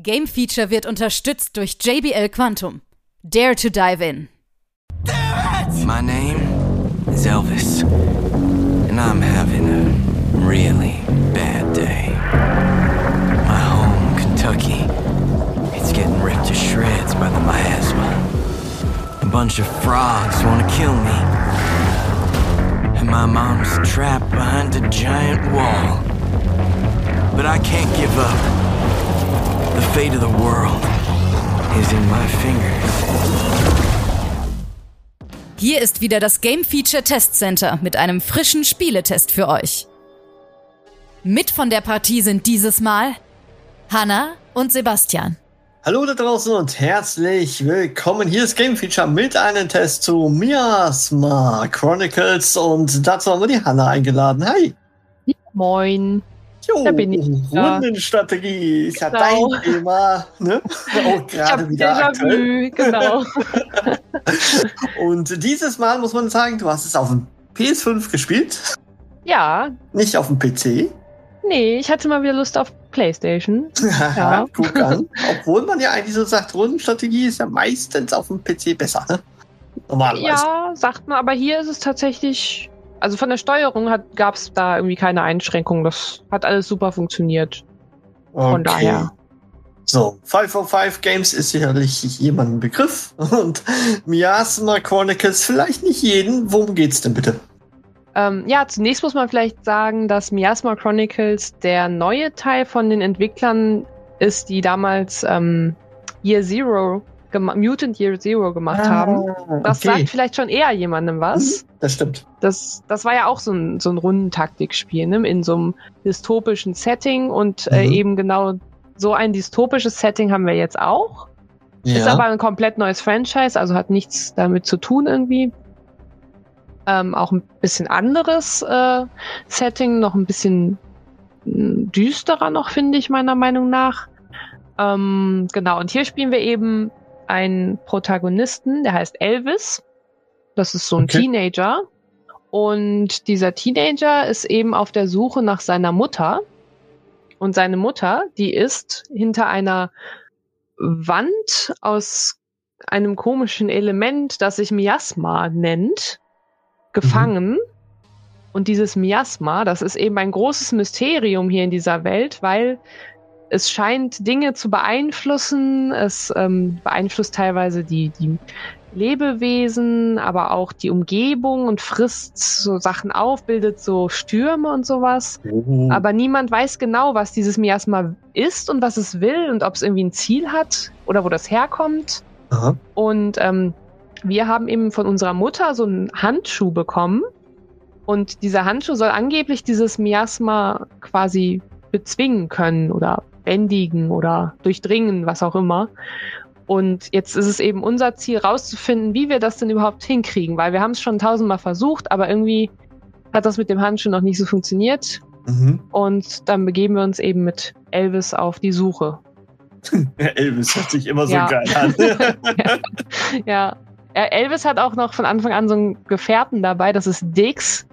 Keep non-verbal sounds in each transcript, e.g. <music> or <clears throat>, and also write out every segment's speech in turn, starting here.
Game Feature wird unterstützt durch JBL Quantum. Dare to dive in. My name is Elvis, and I'm having a really bad day. My home, Kentucky, it's getting ripped to shreds by the miasma. A bunch of frogs want to kill me. And my mom's trapped behind a giant wall. But I can't give up. The fate of the world is in my fingers. Hier ist wieder das Game Feature Test Center mit einem frischen Spieletest für euch. Mit von der Partie sind dieses Mal Hanna und Sebastian. Hallo da draußen und herzlich willkommen. Hier ist Game Feature mit einem Test zu Miasma Chronicles und dazu haben wir die Hanna eingeladen. Hi. Moin. Jo, Da bin ich. Rundenstrategie ist ja Genau. dein Thema. Ne? <laughs> Auch Ich gerade wieder Déjà aktuell. vu, genau. <laughs> Und dieses Mal muss man sagen, du hast es auf dem PS5 gespielt, ja, nicht auf dem PC. nee, ich hatte mal wieder Lust auf Playstation. <laughs> Ja. Guck an. Obwohl man ja eigentlich so sagt, Rundenstrategie ist ja meistens auf dem PC besser. Ne? Normalerweise. Ja, sagt man, aber hier ist es tatsächlich, also von der Steuerung gab es da irgendwie keine Einschränkungen. Das hat alles super funktioniert. Von daher. So, 505 Games ist sicherlich jemandem ein Begriff <laughs> und Miasma Chronicles vielleicht nicht jeden. Worum geht's denn bitte? Ähm, ja, zunächst muss man vielleicht sagen, dass Miasma Chronicles der neue Teil von den Entwicklern ist, die damals ähm, Year Zero, Mutant Year Zero gemacht haben. Das Ah, okay. sagt vielleicht schon eher jemandem was. Das stimmt. Das, das war ja auch so ein, so ein Rundentaktikspiel, ne? in so einem dystopischen Setting und äh, Mhm. eben genau so ein dystopisches Setting haben wir jetzt auch. Ist aber ein komplett neues Franchise, also hat nichts damit zu tun irgendwie. Ähm, auch ein bisschen anderes äh, Setting, noch ein bisschen mh, düsterer noch, finde ich, meiner Meinung nach. Ähm, genau, und hier spielen wir eben einen Protagonisten, der heißt Elvis. Das ist so ein Okay. Teenager. Und dieser Teenager ist eben auf der Suche nach seiner Mutter. Und seine Mutter, die ist hinter einer Wand aus einem komischen Element, das sich Miasma nennt, gefangen. Und dieses Miasma, das ist eben ein großes Mysterium hier in dieser Welt, weil es scheint Dinge zu beeinflussen. Es ähm, beeinflusst teilweise die, die Lebewesen, aber auch die Umgebung und frisst so Sachen auf, bildet so Stürme und sowas. Oh. Aber niemand weiß genau, was dieses Miasma ist und was es will und ob es irgendwie ein Ziel hat oder wo das herkommt. Aha. Und ähm, wir haben eben von unserer Mutter so einen Handschuh bekommen. Und dieser Handschuh soll angeblich dieses Miasma quasi bezwingen können oder bändigen oder durchdringen, was auch immer. Und jetzt ist es eben unser Ziel, rauszufinden, wie wir das denn überhaupt hinkriegen, weil wir haben es schon tausendmal versucht, aber irgendwie hat das mit dem Handschuh noch nicht so funktioniert. Mhm. Und dann begeben wir uns eben mit Elvis auf die Suche. <laughs> Elvis hört sich immer so Ja. geil an. <laughs> Ja. Äh, Elvis hat auch noch von Anfang an so einen Gefährten dabei, das ist Dix.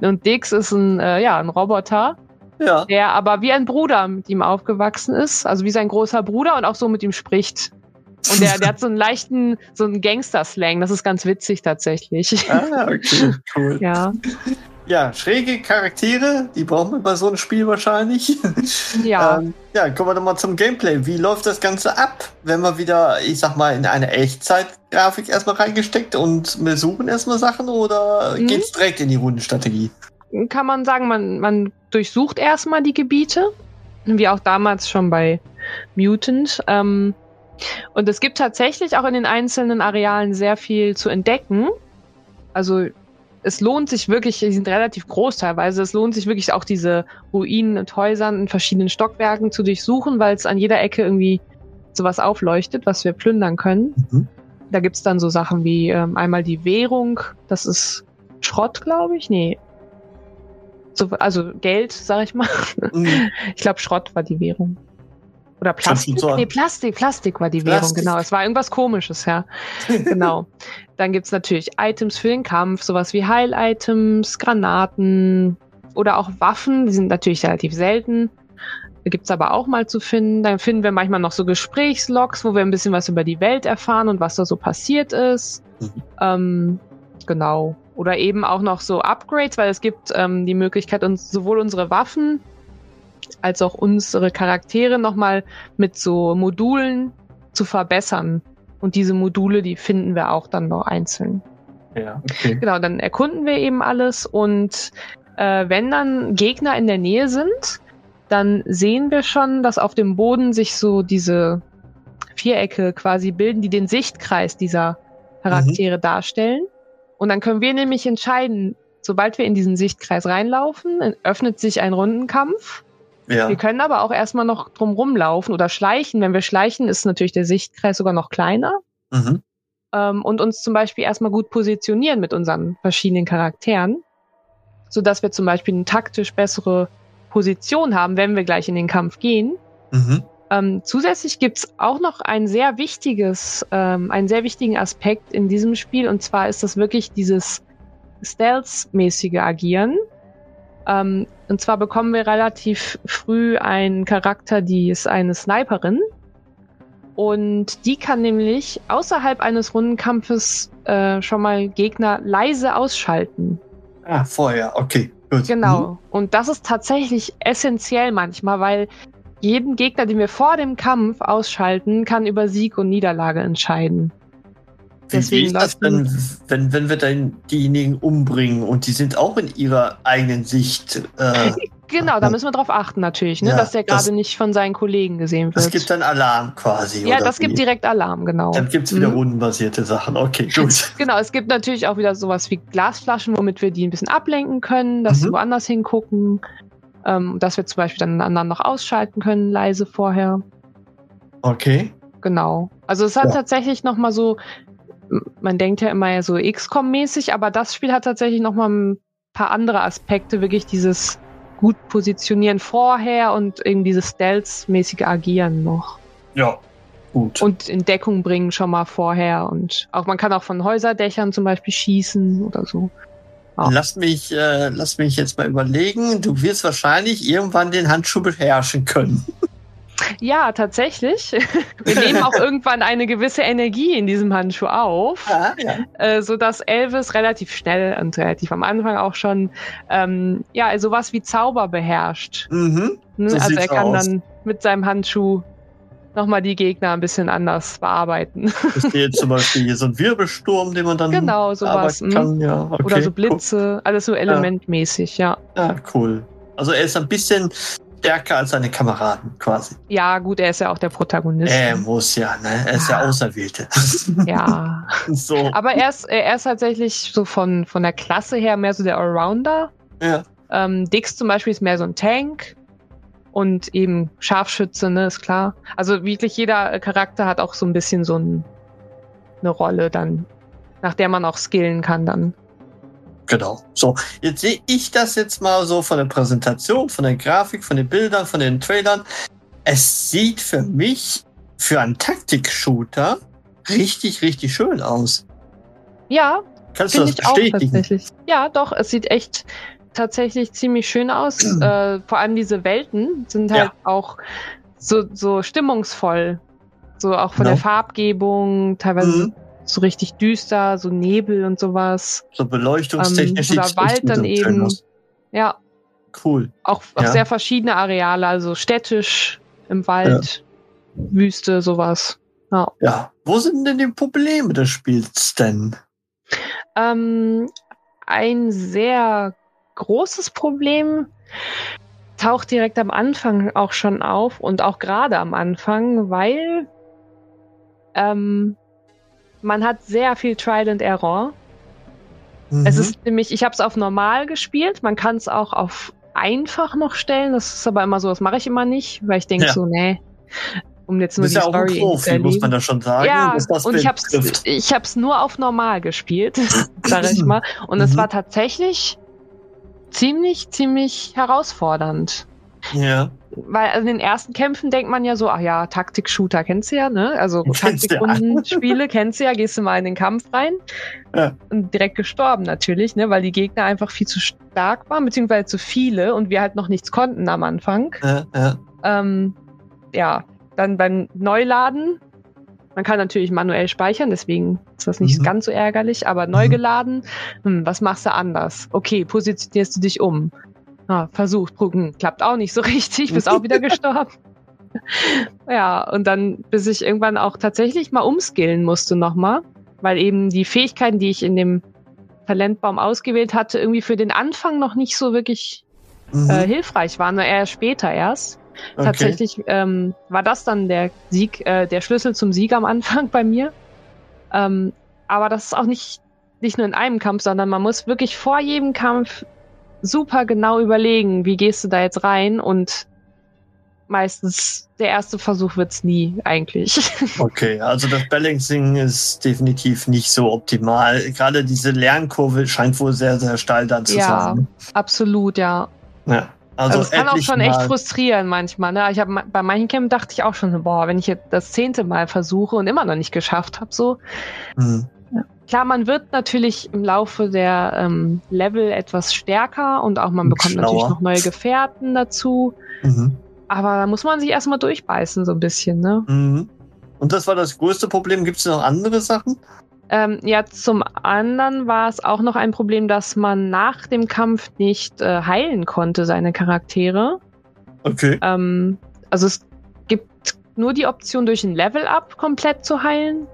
Und Dix ist ein, äh, ja, ein Roboter, ja. der aber wie ein Bruder mit ihm aufgewachsen ist, also wie sein großer Bruder und auch so mit ihm spricht. Und der, der hat so einen leichten, so einen Gangster-Slang, das ist ganz witzig tatsächlich. Ah, okay, cool. Ja, Ja, schräge Charaktere, die brauchen wir bei so einem Spiel wahrscheinlich. ja. Ähm, ja, kommen wir doch mal zum Gameplay. Wie läuft das Ganze ab, wenn man wieder, ich sag mal, in eine Echtzeitgrafik erstmal reingesteckt und wir suchen erstmal Sachen oder Mhm. geht's direkt in die Rundenstrategie? Kann man sagen, man, man durchsucht erstmal die Gebiete, wie auch damals schon bei Mutant. Ähm, und es gibt tatsächlich auch in den einzelnen Arealen sehr viel zu entdecken. Also es lohnt sich wirklich, die sind relativ groß teilweise, es lohnt sich wirklich auch diese Ruinen und Häusern in verschiedenen Stockwerken zu durchsuchen, weil es an jeder Ecke irgendwie sowas aufleuchtet, was wir plündern können. Mhm. Da gibt's dann so Sachen wie ähm, einmal die Währung, das ist Schrott, glaube ich. Nee. So, also Geld, sag ich mal. Mhm. <laughs> Ich glaube, Schrott war die Währung. Oder Plastik? Nee, Plastik, Plastik war die Währung, Plastik. genau. Es war irgendwas komisches, ja. <laughs> genau. Dann gibt's natürlich Items für den Kampf, sowas wie Heil-Items, Granaten oder auch Waffen, die sind natürlich relativ selten. gibt's aber auch mal zu finden. Dann finden wir manchmal noch so Gesprächslogs, wo wir ein bisschen was über die Welt erfahren und was da so passiert ist. Mhm. Ähm, genau. Oder eben auch noch so Upgrades, weil es gibt ähm, die Möglichkeit, uns sowohl unsere Waffen als auch unsere Charaktere nochmal mit so Modulen zu verbessern. Und diese Module, die finden wir auch dann noch einzeln. Ja, okay. Genau, dann erkunden wir eben alles und äh, wenn dann Gegner in der Nähe sind, dann sehen wir schon, dass auf dem Boden sich so diese Vierecke quasi bilden, die den Sichtkreis dieser Charaktere darstellen. Und dann können wir nämlich entscheiden, sobald wir in diesen Sichtkreis reinlaufen, öffnet sich ein Rundenkampf. Ja. Wir können aber auch erstmal noch drum rumlaufen oder schleichen. Wenn wir schleichen, ist natürlich der Sichtkreis sogar noch kleiner. Mhm. Ähm, und uns zum Beispiel erstmal gut positionieren mit unseren verschiedenen Charakteren, sodass wir zum Beispiel eine taktisch bessere Position haben, wenn wir gleich in den Kampf gehen. Mhm. Ähm, zusätzlich gibt's auch noch ein sehr wichtiges, ähm, einen sehr wichtigen Aspekt in diesem Spiel, und zwar ist das wirklich dieses Stealth-mäßige Agieren. Ähm, und zwar bekommen wir relativ früh einen Charakter, die ist eine Sniperin. Und die kann nämlich außerhalb eines Rundenkampfes äh, schon mal Gegner leise ausschalten. Ah, vorher, okay. Gut. Genau. Und das ist tatsächlich essentiell manchmal, weil jeden Gegner, den wir vor dem Kampf ausschalten, kann über Sieg und Niederlage entscheiden. Wie, wie Deswegen ist das denn, wenn, wenn wir dann diejenigen umbringen und die sind auch in ihrer eigenen Sicht? Äh, <laughs> Genau, da <laughs> müssen wir drauf achten natürlich, ne, Ja, dass der das- gerade nicht von seinen Kollegen gesehen es wird. gibt dann Alarm quasi. ja, das gibt wie? direkt Alarm, genau. Dann gibt es wieder Mhm. rundenbasierte Sachen. Okay, gut. <laughs> Genau, es gibt natürlich auch wieder sowas wie Glasflaschen, womit wir die ein bisschen ablenken können, dass sie Mhm. woanders hingucken. Ähm, dass wir zum Beispiel dann einen anderen noch ausschalten können, leise vorher. Okay. Genau. Also es hat Ja. tatsächlich noch mal so, man denkt ja immer ja so XCOM-mäßig, aber das Spiel hat tatsächlich noch mal ein paar andere Aspekte, wirklich dieses gut positionieren vorher und eben dieses Stealth-mäßige Agieren noch. Ja. Gut. Und in Deckung bringen schon mal vorher und auch man kann auch von Häuserdächern zum Beispiel schießen oder so. Ja. Lass mich, äh, lass mich jetzt mal überlegen. Du wirst wahrscheinlich irgendwann den Handschuh beherrschen können. Ja, tatsächlich. <laughs> Wir nehmen auch irgendwann eine gewisse Energie in diesem Handschuh auf. Ja, ja. äh, so dass Elvis relativ schnell und relativ am Anfang auch schon ähm, ja sowas wie Zauber beherrscht. Mhm. Ne? So also er kann aus. dann mit seinem Handschuh nochmal die Gegner ein bisschen anders bearbeiten. Ich sehe zum Beispiel hier so einen Wirbelsturm, den man dann genau, sowas. mhm. kann. Ja, okay, Oder so cool. Blitze, alles so elementmäßig, ja. Ja, cool. Also er ist ein bisschen stärker als seine Kameraden quasi. Ja, gut, er ist ja auch der Protagonist. Er muss ja, ne? Er ist ja Auserwählte. Ja. <laughs> so. Aber er ist, er ist tatsächlich so von, von der Klasse her mehr so der Allrounder. Ja. Ähm, Dix zum Beispiel ist mehr so ein Tank und eben Scharfschütze, ne, ist klar. Also wirklich jeder Charakter hat auch so ein bisschen so ein, eine Rolle dann, nach der man auch skillen kann dann. Genau. So, jetzt sehe ich das jetzt mal so von der Präsentation, von der Grafik, von den Bildern, von den Trailern. Es sieht für mich für einen Taktik-Shooter richtig, richtig schön aus. Ja, Kannst du das auch bestätigen? tatsächlich. Ja, doch, es sieht echt tatsächlich ziemlich schön aus. <clears throat> äh, vor allem diese Welten sind halt Ja. auch so, so stimmungsvoll. So auch von Genau. der Farbgebung, teilweise Mhm. so richtig düster, so Nebel und sowas. So beleuchtungstechnisch Ähm, oder Wald dann eben. Ja, Cool. auch, auch Ja. sehr verschiedene Areale, also städtisch, im Wald, Wüste, sowas. Ja. Ja. Wo sind denn die Probleme des Spiels denn? Ähm, ein sehr großes Problem taucht direkt am Anfang auch schon auf und auch gerade am Anfang, weil ähm, man hat sehr viel Trial and Error. Es Mhm. ist nämlich, ich habe es auf normal gespielt, man kann es auch auf einfach noch stellen. Das ist aber immer so, das mache ich immer nicht, weil ich denke Ja. so, nee, um jetzt nur die ja auch ein Story irgendwie zu Profi, muss man da schon sagen. Ja, und ich ich hab's nur auf normal gespielt, <laughs> sag ich mal. Und es Mhm. war tatsächlich ziemlich, ziemlich herausfordernd. Ja. Weil in den ersten Kämpfen denkt man ja so, ach ja, Taktik-Shooter kennst du ja, ne? Also du ja. Taktikrundenspiele kennst du ja, gehst du mal in den Kampf rein. Ja. Und direkt gestorben natürlich, ne? Weil die Gegner einfach viel zu stark waren, beziehungsweise zu viele und wir halt noch nichts konnten am Anfang. Ja, ja. Ähm, ja, dann beim Neuladen. Man kann natürlich manuell speichern, deswegen ist das nicht Mhm. ganz so ärgerlich, aber neu geladen, hm, was machst du anders? Okay, positionierst du dich um. Ah, Versuch, gucken, klappt auch nicht so <laughs> richtig, bist auch wieder <laughs> gestorben. Ja, und dann, bis ich irgendwann auch tatsächlich mal umskillen musste nochmal, weil eben die Fähigkeiten, die ich in dem Talentbaum ausgewählt hatte, irgendwie für den Anfang noch nicht so wirklich Mhm. äh, hilfreich waren, nur eher später erst. Okay. Tatsächlich ähm, war das dann der Sieg, äh, der Schlüssel zum Sieg am Anfang <laughs> bei mir. Ähm, aber das ist auch nicht, nicht nur in einem Kampf, sondern man muss wirklich vor jedem Kampf super genau überlegen, wie gehst du da jetzt rein und meistens der erste Versuch wird's nie eigentlich. <laughs> Okay, also das Balancing ist definitiv nicht so optimal. Gerade diese Lernkurve scheint wohl sehr, sehr steil dann zu Ja. sein. Absolut, ja. Ja. Also, Also, es kann auch schon echt frustrieren manchmal. Ne? Ich hab, bei manchen Campen dachte ich auch schon, boah, wenn ich jetzt das zehnte Mal versuche und immer noch nicht geschafft habe, so. Hm. Klar, man wird natürlich im Laufe der ähm, Level etwas stärker und auch man bekommt natürlich schlauer. noch neue Gefährten dazu. Mhm. Aber da muss man sich erstmal durchbeißen, so ein bisschen, ne? Mhm. Und das war das größte Problem. Gibt es noch andere Sachen? Ähm, ja, zum anderen war es auch noch ein Problem, dass man nach dem Kampf nicht äh, heilen konnte, seine Charaktere. Okay. Ähm, also es gibt nur die Option, durch ein Level-Up komplett zu heilen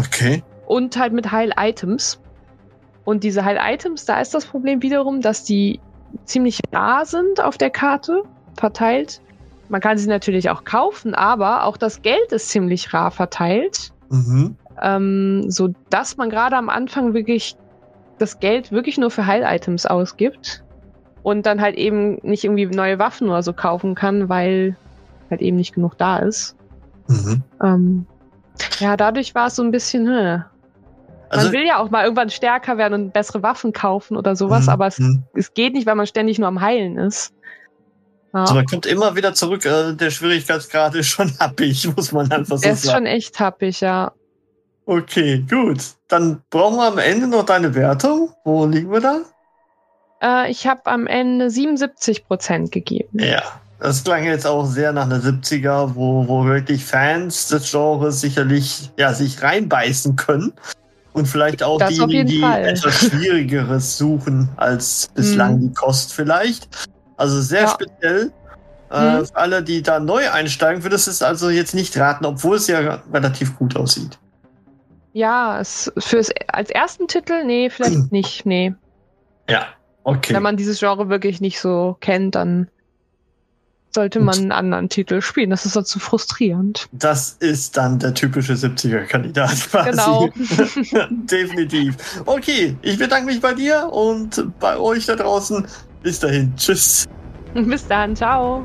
Okay. und halt mit Heil-Items. Und diese Heil-Items, da ist das Problem wiederum, dass die ziemlich rar sind auf der Karte verteilt. Man kann sie natürlich auch kaufen, aber auch das Geld ist ziemlich rar verteilt, Mhm. Ähm, so dass man gerade am Anfang wirklich das Geld wirklich nur für Heil-Items ausgibt und dann halt eben nicht irgendwie neue Waffen oder so kaufen kann, weil halt eben nicht genug da ist. Mhm. Ähm, ja, dadurch war es so ein bisschen, hm. Man Also, will ja auch mal irgendwann stärker werden und bessere Waffen kaufen oder sowas, Mhm, aber es, mhm. es geht nicht, weil man ständig nur am Heilen ist. Ja, also man kommt immer wieder zurück. Äh, der Schwierigkeitsgrad ist schon <laughs> happig, muss man einfach so er ist sagen. schon echt happig, ja. Okay, gut. Dann brauchen wir am Ende noch deine Wertung. Wo liegen wir da? Äh, ich habe am Ende 77 Prozent gegeben. Ja. Das klang jetzt auch sehr nach einer 70er, wo, wo wirklich Fans des Genres sicherlich ja, sich reinbeißen können. Und vielleicht auch Das auf die, jeden die Fall. etwas <laughs> Schwierigeres suchen als bislang Mhm. die Kost vielleicht. Also sehr Ja. speziell. Äh, Mhm. für alle, die da neu einsteigen, würdest du es also jetzt nicht raten, obwohl es ja relativ gut aussieht. Ja, es, fürs, als ersten Titel, nee, vielleicht <clears throat> nicht, nee. Ja, okay. Wenn man dieses Genre wirklich nicht so kennt, dann sollte man einen anderen Titel spielen. Das ist dann zu frustrierend. Das ist dann der typische 70er-Kandidat <laughs> quasi. Genau. <laughs> <laughs> Definitiv. Okay, ich bedanke mich bei dir und bei euch da draußen. Bis dahin. Tschüss. Bis dann, ciao.